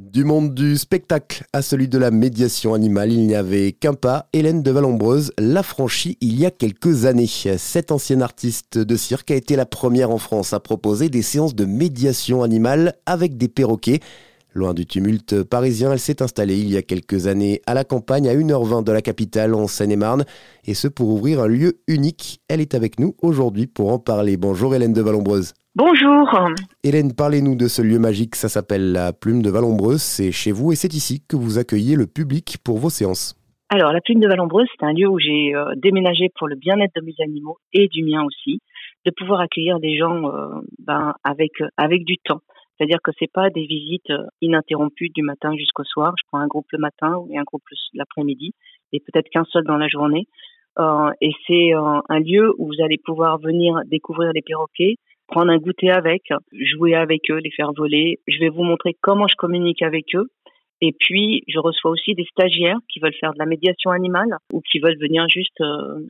Du monde du spectacle à celui de la médiation animale, il n'y avait qu'un pas. Hélène de Valombreuse l'a franchi il y a quelques années. Cette ancienne artiste de cirque a été la première en France à proposer des séances de médiation animale avec des perroquets. Loin du tumulte parisien, elle s'est installée il y a quelques années à la campagne, à 1h20 de la capitale, en Seine-et-Marne, et ce pour ouvrir un lieu unique. Elle est avec nous aujourd'hui pour en parler. Bonjour Hélène de Valombreuse. Bonjour. Hélène, parlez-nous de ce lieu magique, ça s'appelle la Plume de Valombreuse, c'est chez vous et c'est ici que vous accueillez le public pour vos séances. Alors, la Plume de Valombreuse, c'est un lieu où j'ai euh, déménagé pour le bien-être de mes animaux et du mien aussi, de pouvoir accueillir des gens euh, ben, avec, avec du temps. C'est-à-dire que c'est pas des visites euh, ininterrompues du matin jusqu'au soir. Je prends un groupe le matin et un groupe l'après-midi et peut-être qu'un seul dans la journée. Euh, et c'est euh, un lieu où vous allez pouvoir venir découvrir les perroquets, prendre un goûter avec, jouer avec eux, les faire voler. Je vais vous montrer comment je communique avec eux. Et puis, je reçois aussi des stagiaires qui veulent faire de la médiation animale ou qui veulent venir juste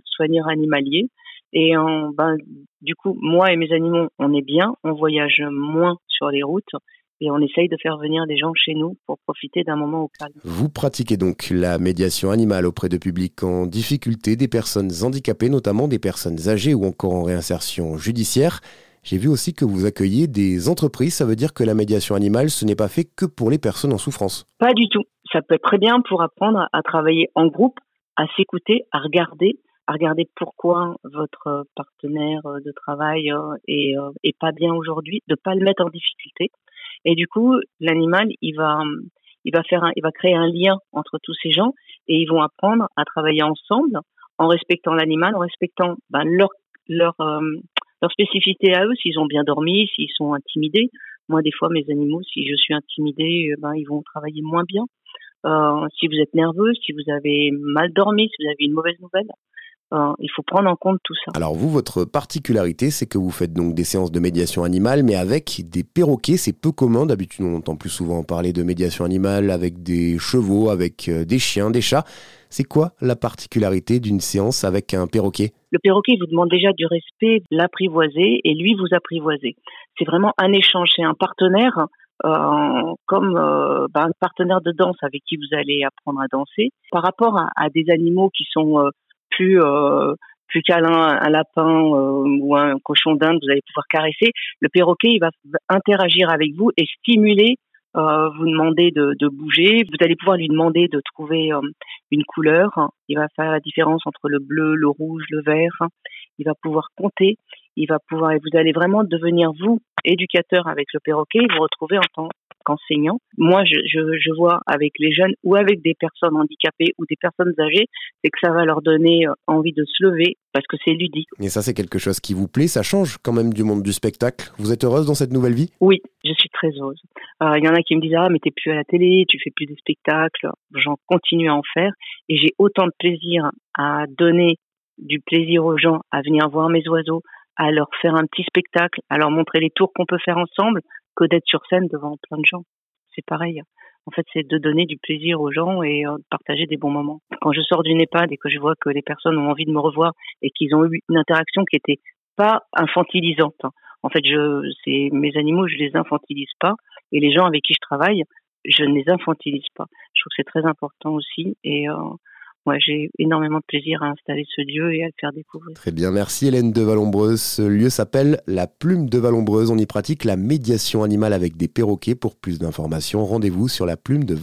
soigner animalier. Et ben, du coup, moi et mes animaux, on est bien, on voyage moins sur les routes et on essaye de faire venir des gens chez nous pour profiter d'un moment au calme. Vous pratiquez donc la médiation animale auprès de publics en difficulté, des personnes handicapées, notamment des personnes âgées ou encore en réinsertion judiciaire. J'ai vu aussi que vous accueillez des entreprises, ça veut dire que la médiation animale, ce n'est pas fait que pour les personnes en souffrance. Pas du tout. Ça peut être très bien pour apprendre à travailler en groupe, à s'écouter, à regarder, regarder pourquoi votre partenaire de travail euh, est, euh, est pas bien aujourd'hui, de pas le mettre en difficulté. Et du coup, l'animal, il va, il va faire, va créer un lien entre tous ces gens et ils vont apprendre à travailler ensemble en respectant l'animal, en respectant ben, leur, euh, spécificité à eux, s'ils ont bien dormi, s'ils sont intimidés. Moi, des fois, mes animaux, si je suis intimidée, ben, ils vont travailler moins bien. Si vous êtes nerveux, si vous avez mal dormi, si vous avez une mauvaise nouvelle, euh, il faut prendre en compte tout ça. Alors vous, votre particularité, c'est que vous faites donc des séances de médiation animale, mais avec des perroquets, c'est peu commun. D'habitude, on entend plus souvent parler de médiation animale avec des chevaux, avec euh, des chiens, des chats. C'est quoi la particularité d'une séance avec un perroquet? Le perroquet vous demande déjà du respect, l'apprivoiser, et lui vous apprivoiser. C'est vraiment un échange, c'est un partenaire euh, comme euh, ben, un partenaire de danse avec qui vous allez apprendre à danser. Par rapport à, à des animaux qui sont euh, plus euh, plus câlin, un lapin euh, ou un cochon d'Inde, vous allez pouvoir caresser. Le perroquet, il va interagir avec vous et stimuler, euh, vous demander de, de, bouger. Vous allez pouvoir lui demander de trouver une couleur. Il va faire la différence entre le bleu, le rouge, le vert. Il va pouvoir compter. Il va pouvoir, et vous allez vraiment devenir vous éducateur avec le perroquet, vous retrouvez en tant qu'enseignant. Moi, je, je, je, vois avec les jeunes ou avec des personnes handicapées ou des personnes âgées, c'est que ça va leur donner euh, envie de se lever parce que c'est ludique. Et ça, c'est quelque chose qui vous plaît, ça change quand même du monde du spectacle. Vous êtes heureuse dans cette nouvelle vie? Oui, je suis très heureuse. Euh, il y en a qui me disent ah mais t'es plus à la télé, tu fais plus des spectacles. J'en continue à en faire et j'ai autant de plaisir à donner du plaisir aux gens à venir voir mes oiseaux, à leur faire un petit spectacle, à leur montrer les tours qu'on peut faire ensemble, que d'être sur scène devant plein de gens. C'est pareil. En fait, c'est de donner du plaisir aux gens et euh, de partager des bons moments. Quand je sors d'une EHPAD et que je vois que les personnes ont envie de me revoir et qu'ils ont eu une interaction qui était pas infantilisante. Hein. En fait, je, c'est mes animaux, je les infantilise pas et les gens avec qui je travaille, je ne les infantilise pas. Je trouve que c'est très important aussi et euh, moi, j'ai énormément de plaisir à installer ce lieu et à le faire découvrir. Très bien, merci Hélène de Valombreuse. Ce lieu s'appelle la Plume de Valombreuse. On y pratique la médiation animale avec des perroquets. Pour plus d'informations, rendez-vous sur la plume de.